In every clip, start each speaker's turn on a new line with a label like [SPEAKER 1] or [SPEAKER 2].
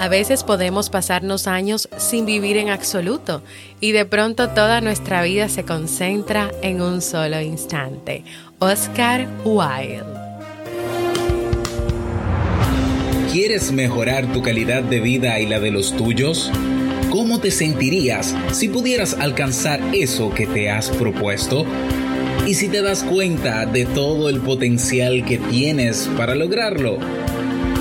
[SPEAKER 1] A veces podemos pasarnos años sin vivir en absoluto y de pronto toda nuestra vida se concentra en un solo instante. Oscar Wilde.
[SPEAKER 2] ¿Quieres mejorar tu calidad de vida y la de los tuyos? ¿Cómo te sentirías si pudieras alcanzar eso que te has propuesto? ¿Y si te das cuenta de todo el potencial que tienes para lograrlo?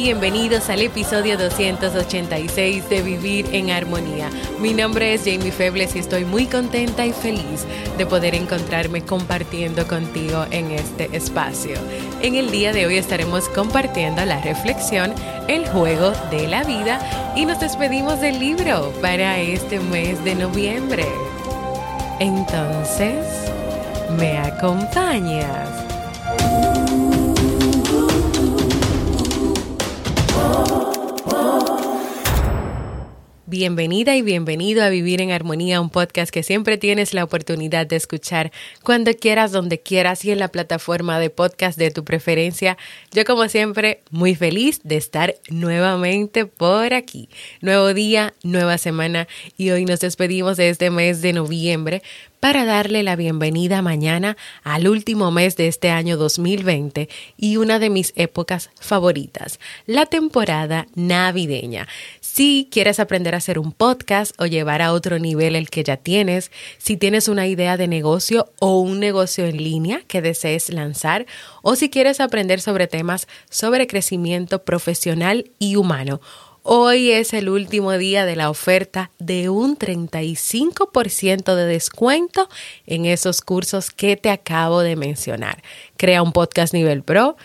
[SPEAKER 1] Bienvenidos al episodio 286 de Vivir en Armonía. Mi nombre es Jamie Febles y estoy muy contenta y feliz de poder encontrarme compartiendo contigo en este espacio. En el día de hoy estaremos compartiendo la reflexión, el juego de la vida y nos despedimos del libro para este mes de noviembre. Entonces, ¿me acompañas? Bienvenida y bienvenido a Vivir en Armonía, un podcast que siempre tienes la oportunidad de escuchar cuando quieras, donde quieras y en la plataforma de podcast de tu preferencia. Yo como siempre muy feliz de estar nuevamente por aquí. Nuevo día, nueva semana y hoy nos despedimos de este mes de noviembre para darle la bienvenida mañana al último mes de este año 2020 y una de mis épocas favoritas, la temporada navideña. Si quieres aprender a hacer un podcast o llevar a otro nivel el que ya tienes, si tienes una idea de negocio o un negocio en línea que desees lanzar, o si quieres aprender sobre temas sobre crecimiento profesional y humano, Hoy es el último día de la oferta de un 35% de descuento en esos cursos que te acabo de mencionar. Crea un podcast nivel pro,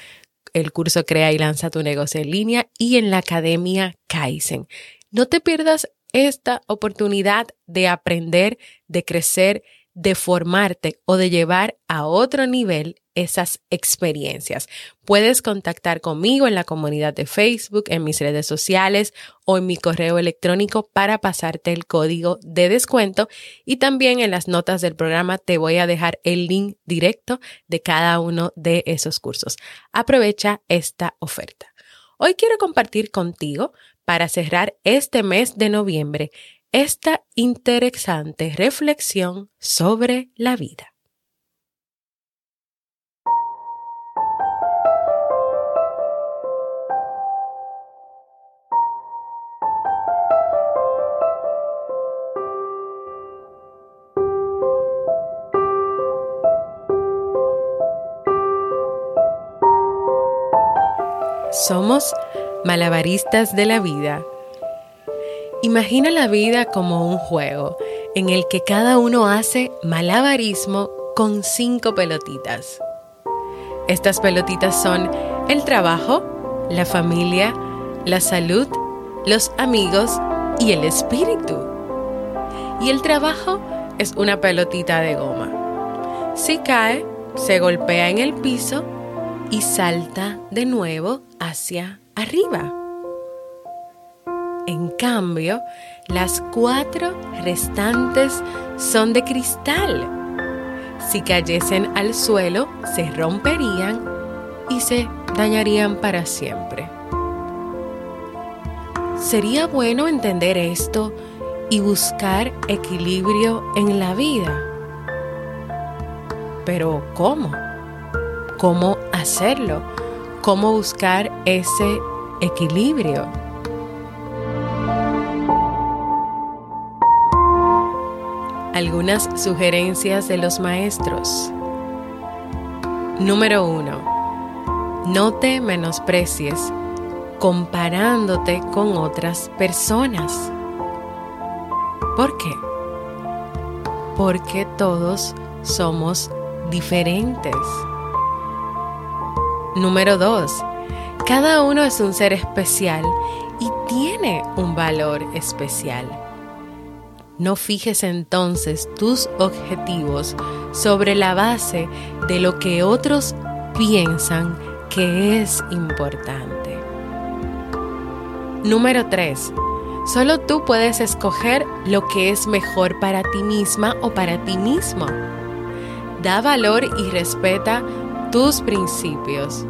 [SPEAKER 1] el curso Crea y lanza tu negocio en línea y en la Academia Kaizen. No te pierdas esta oportunidad de aprender, de crecer, de formarte o de llevar a otro nivel esas experiencias. Puedes contactar conmigo en la comunidad de Facebook, en mis redes sociales o en mi correo electrónico para pasarte el código de descuento y también en las notas del programa te voy a dejar el link directo de cada uno de esos cursos. Aprovecha esta oferta. Hoy quiero compartir contigo para cerrar este mes de noviembre esta interesante reflexión sobre la vida. Somos malabaristas de la vida. Imagina la vida como un juego en el que cada uno hace malabarismo con cinco pelotitas. Estas pelotitas son el trabajo, la familia, la salud, los amigos y el espíritu. Y el trabajo es una pelotita de goma. Si cae, se golpea en el piso y salta de nuevo hacia arriba. En cambio, las cuatro restantes son de cristal. Si cayesen al suelo, se romperían y se dañarían para siempre. Sería bueno entender esto y buscar equilibrio en la vida. Pero ¿cómo? ¿Cómo hacerlo? ¿Cómo buscar ese algunas sugerencias de los maestros. Número 1. No te menosprecies comparándote con otras personas. ¿Por qué? Porque todos somos diferentes. Número 2. Cada uno es un ser especial y tiene un valor especial. No fijes entonces tus objetivos sobre la base de lo que otros piensan que es importante. Número 3. Solo tú puedes escoger lo que es mejor para ti misma o para ti mismo. Da valor y respeta tus principios.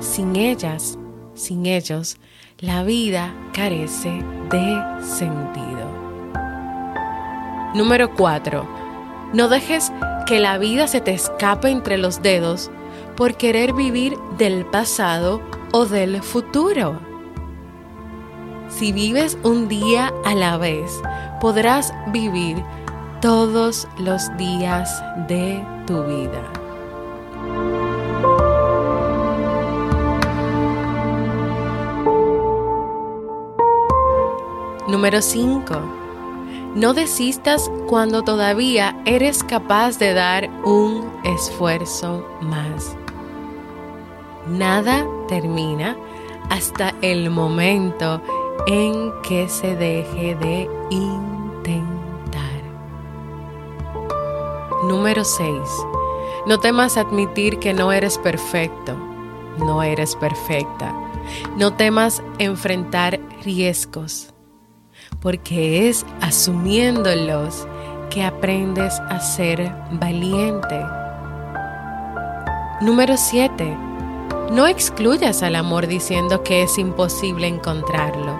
[SPEAKER 1] Sin ellas, sin ellos, la vida carece de sentido. Número 4. No dejes que la vida se te escape entre los dedos por querer vivir del pasado o del futuro. Si vives un día a la vez, podrás vivir todos los días de tu vida. Número 5. No desistas cuando todavía eres capaz de dar un esfuerzo más. Nada termina hasta el momento en que se deje de intentar. Número 6. No temas admitir que no eres perfecto, no eres perfecta. No temas enfrentar riesgos porque es asumiéndolos que aprendes a ser valiente. Número 7. No excluyas al amor diciendo que es imposible encontrarlo.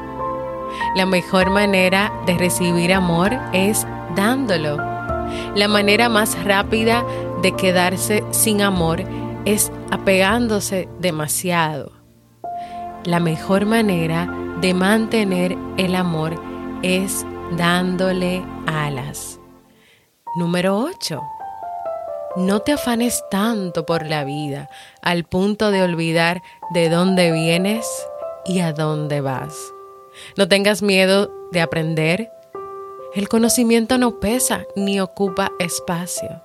[SPEAKER 1] La mejor manera de recibir amor es dándolo. La manera más rápida de quedarse sin amor es apegándose demasiado. La mejor manera de mantener el amor es dándole alas. Número 8. No te afanes tanto por la vida al punto de olvidar de dónde vienes y a dónde vas. No tengas miedo de aprender. El conocimiento no pesa ni ocupa espacio.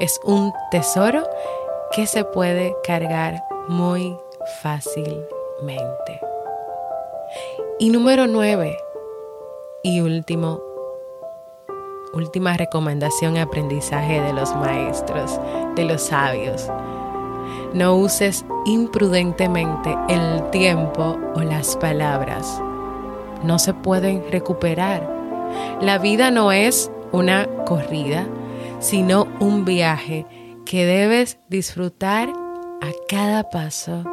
[SPEAKER 1] Es un tesoro que se puede cargar muy fácilmente. Y número 9 y último, última recomendación y aprendizaje de los maestros, de los sabios. No uses imprudentemente el tiempo o las palabras. No se pueden recuperar. La vida no es una corrida, sino un viaje que debes disfrutar a cada paso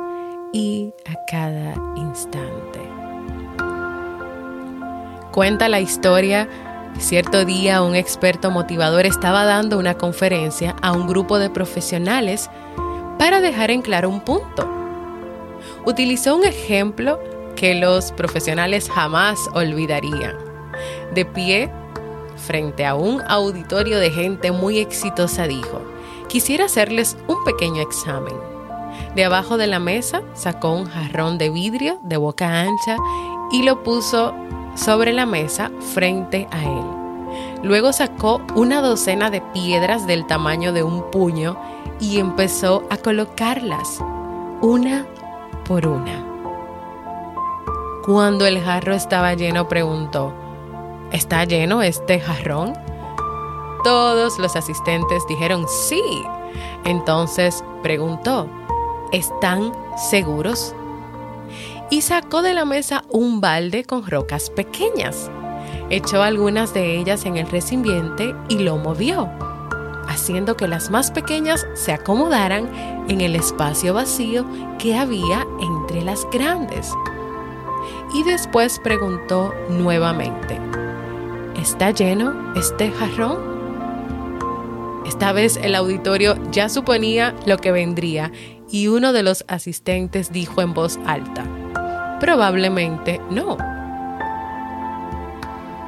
[SPEAKER 1] y a cada instante. Cuenta la historia, cierto día un experto motivador estaba dando una conferencia a un grupo de profesionales para dejar en claro un punto. Utilizó un ejemplo que los profesionales jamás olvidarían. De pie, frente a un auditorio de gente muy exitosa, dijo, quisiera hacerles un pequeño examen. De abajo de la mesa sacó un jarrón de vidrio de boca ancha y lo puso sobre la mesa frente a él. Luego sacó una docena de piedras del tamaño de un puño y empezó a colocarlas una por una. Cuando el jarro estaba lleno preguntó, ¿está lleno este jarrón? Todos los asistentes dijeron sí. Entonces preguntó, ¿están seguros? Y sacó de la mesa un balde con rocas pequeñas. Echó algunas de ellas en el recipiente y lo movió, haciendo que las más pequeñas se acomodaran en el espacio vacío que había entre las grandes. Y después preguntó nuevamente, ¿está lleno este jarrón? Esta vez el auditorio ya suponía lo que vendría y uno de los asistentes dijo en voz alta, Probablemente no.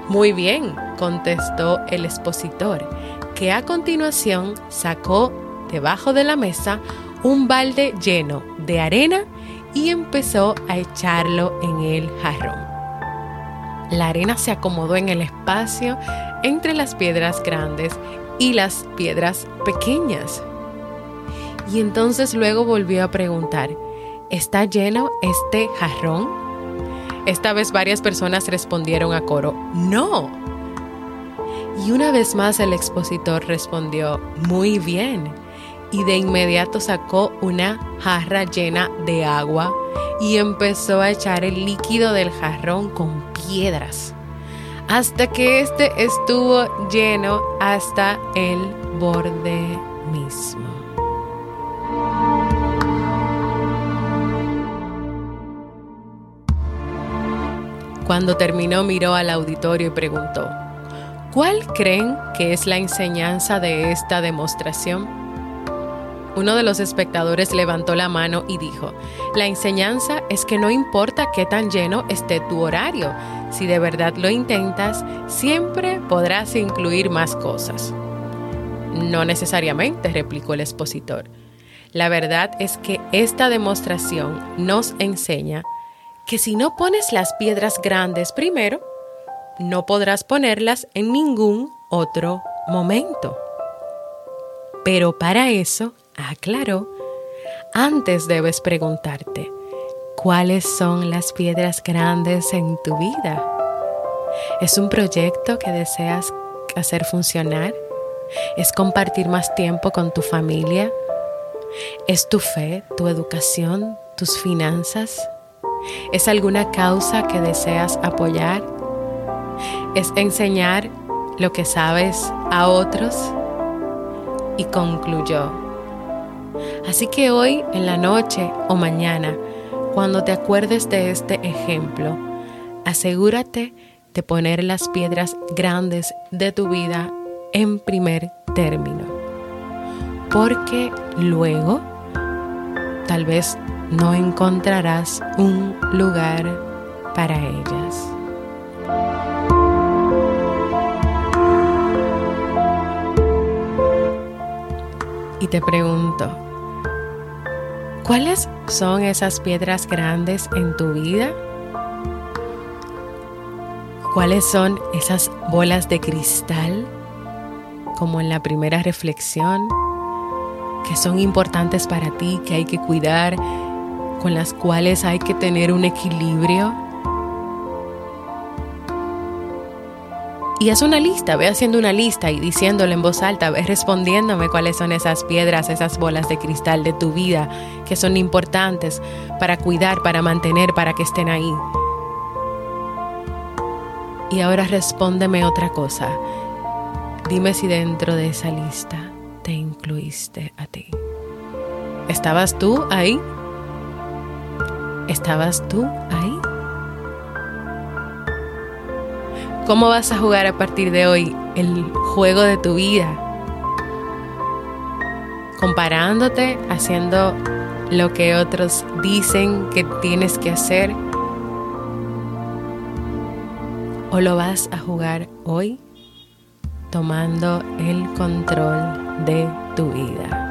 [SPEAKER 1] Muy bien, contestó el expositor, que a continuación sacó debajo de la mesa un balde lleno de arena y empezó a echarlo en el jarrón. La arena se acomodó en el espacio entre las piedras grandes y las piedras pequeñas. Y entonces luego volvió a preguntar, ¿está lleno este jarrón? Esta vez varias personas respondieron a coro, no. Y una vez más el expositor respondió, muy bien y de inmediato sacó una jarra llena de agua y empezó a echar el líquido del jarrón con piedras hasta que este estuvo lleno hasta el borde mismo. Cuando terminó miró al auditorio y preguntó, ¿cuál creen que es la enseñanza de esta demostración? Uno de los espectadores levantó la mano y dijo, la enseñanza es que no importa qué tan lleno esté tu horario, si de verdad lo intentas, siempre podrás incluir más cosas. No necesariamente, replicó el expositor. La verdad es que esta demostración nos enseña que si no pones las piedras grandes primero, no podrás ponerlas en ningún otro momento. Pero para eso aclaró, antes debes preguntarte, ¿cuáles son las piedras grandes en tu vida? ¿Es un proyecto que deseas hacer funcionar? ¿Es compartir más tiempo con tu familia? ¿Es tu fe, tu educación, tus finanzas? ¿Es alguna causa que deseas apoyar? ¿Es enseñar lo que sabes a otros? Y concluyó, Así que hoy, en la noche o mañana, cuando te acuerdes de este ejemplo, asegúrate de poner las piedras grandes de tu vida en primer término. Porque luego tal vez no encontrarás un lugar para ellas. Y te pregunto, ¿Cuáles son esas piedras grandes en tu vida? ¿Cuáles son esas bolas de cristal, como en la primera reflexión, que son importantes para ti, que hay que cuidar, con las cuales hay que tener un equilibrio? Y haz una lista, ve haciendo una lista y diciéndolo en voz alta, ve respondiéndome cuáles son esas piedras, esas bolas de cristal de tu vida que son importantes para cuidar, para mantener, para que estén ahí. Y ahora respóndeme otra cosa. Dime si dentro de esa lista te incluiste a ti. ¿Estabas tú ahí? ¿Estabas tú ahí? ¿Cómo vas a jugar a partir de hoy el juego de tu vida? Comparándote, haciendo lo que otros dicen que tienes que hacer. ¿O lo vas a jugar hoy tomando el control de tu vida?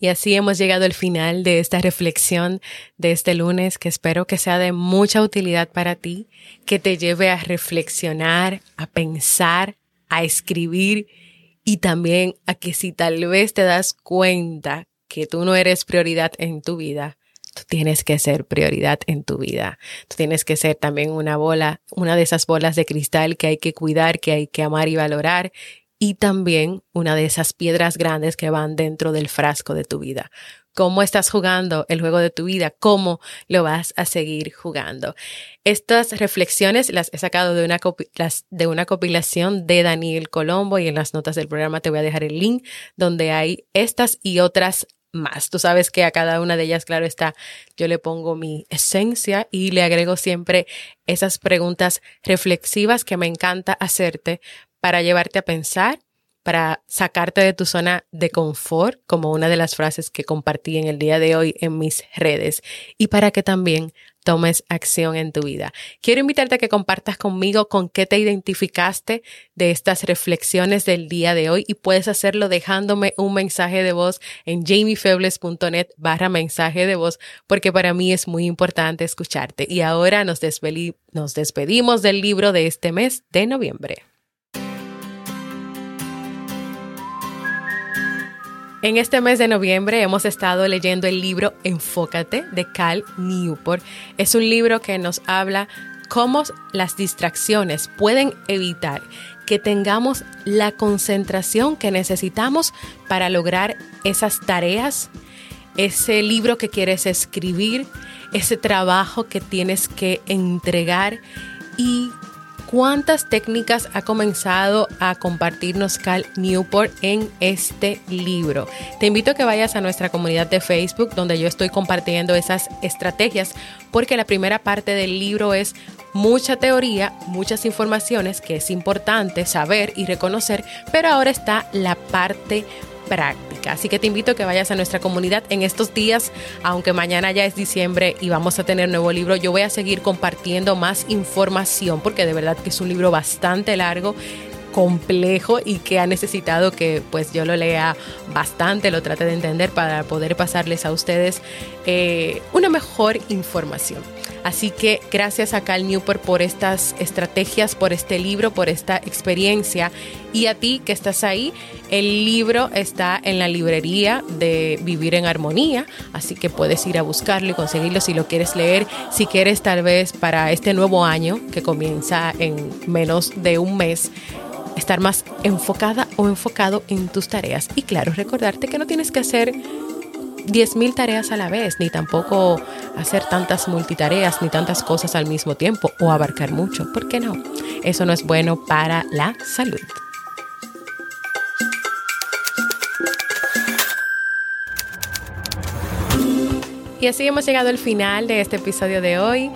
[SPEAKER 1] Y así hemos llegado al final de esta reflexión de este lunes que espero que sea de mucha utilidad para ti, que te lleve a reflexionar, a pensar, a escribir y también a que si tal vez te das cuenta que tú no eres prioridad en tu vida, tú tienes que ser prioridad en tu vida. Tú tienes que ser también una bola, una de esas bolas de cristal que hay que cuidar, que hay que amar y valorar y también una de esas piedras grandes que van dentro del frasco de tu vida. ¿Cómo estás jugando el juego de tu vida? ¿Cómo lo vas a seguir jugando? Estas reflexiones las he sacado de una, de una compilación de Daniel Colombo y en las notas del programa te voy a dejar el link donde hay estas y otras más. Tú sabes que a cada una de ellas, claro está, yo le pongo mi esencia y le agrego siempre esas preguntas reflexivas que me encanta hacerte para llevarte a pensar, para sacarte de tu zona de confort, como una de las frases que compartí en el día de hoy en mis redes, y para que también tomes acción en tu vida. Quiero invitarte a que compartas conmigo con qué te identificaste de estas reflexiones del día de hoy y puedes hacerlo dejándome un mensaje de voz en jamiefebles.net barra mensaje de voz porque para mí es muy importante escucharte. Y ahora nos, nos despedimos del libro de este mes de noviembre. En este mes de noviembre hemos estado leyendo el libro Enfócate de Cal Newport. Es un libro que nos habla cómo las distracciones pueden evitar que tengamos la concentración que necesitamos para lograr esas tareas, ese libro que quieres escribir, ese trabajo que tienes que entregar y cuántas técnicas ha comenzado a compartirnos Cal Newport en este libro. Te invito a que vayas a nuestra comunidad de Facebook donde yo estoy compartiendo esas estrategias porque la primera parte del libro es mucha teoría, muchas informaciones que es importante saber y reconocer, pero ahora está la parte práctica. Así que te invito a que vayas a nuestra comunidad en estos días, aunque mañana ya es diciembre y vamos a tener nuevo libro, yo voy a seguir compartiendo más información porque de verdad que es un libro bastante largo complejo y que ha necesitado que pues yo lo lea bastante, lo trate de entender para poder pasarles a ustedes eh, una mejor información. Así que gracias a Cal Newport por estas estrategias, por este libro, por esta experiencia. Y a ti que estás ahí, el libro está en la librería de Vivir en Armonía, así que puedes ir a buscarlo y conseguirlo si lo quieres leer, si quieres tal vez para este nuevo año que comienza en menos de un mes estar más enfocada o enfocado en tus tareas. Y claro, recordarte que no tienes que hacer 10.000 tareas a la vez, ni tampoco hacer tantas multitareas, ni tantas cosas al mismo tiempo o abarcar mucho. ¿Por qué no? Eso no es bueno para la salud. Y así hemos llegado al final de este episodio de hoy.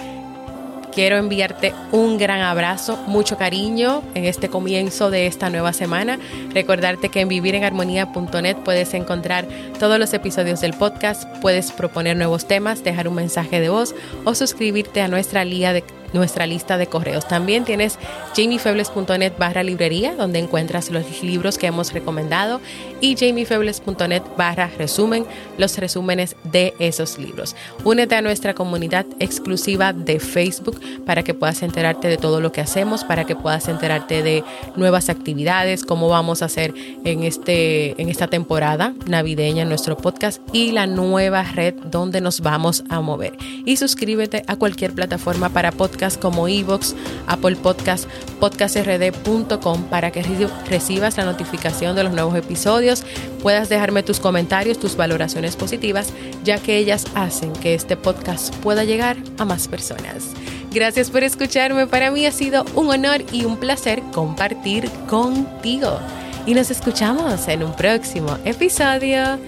[SPEAKER 1] Quiero enviarte un gran abrazo, mucho cariño en este comienzo de esta nueva semana. Recordarte que en vivirenarmonía.net puedes encontrar todos los episodios del podcast, puedes proponer nuevos temas, dejar un mensaje de voz o suscribirte a nuestra línea de nuestra lista de correos. También tienes jamiefebles.net barra librería, donde encuentras los libros que hemos recomendado, y jamiefebles.net barra resumen, los resúmenes de esos libros. Únete a nuestra comunidad exclusiva de Facebook para que puedas enterarte de todo lo que hacemos, para que puedas enterarte de nuevas actividades, cómo vamos a hacer en, este, en esta temporada navideña nuestro podcast y la nueva red donde nos vamos a mover. Y suscríbete a cualquier plataforma para podcast como Evox, Apple Podcast, podcastrd.com para que recibas la notificación de los nuevos episodios, puedas dejarme tus comentarios, tus valoraciones positivas, ya que ellas hacen que este podcast pueda llegar a más personas. Gracias por escucharme, para mí ha sido un honor y un placer compartir contigo. Y nos escuchamos en un próximo episodio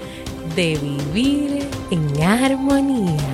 [SPEAKER 1] de Vivir en Armonía.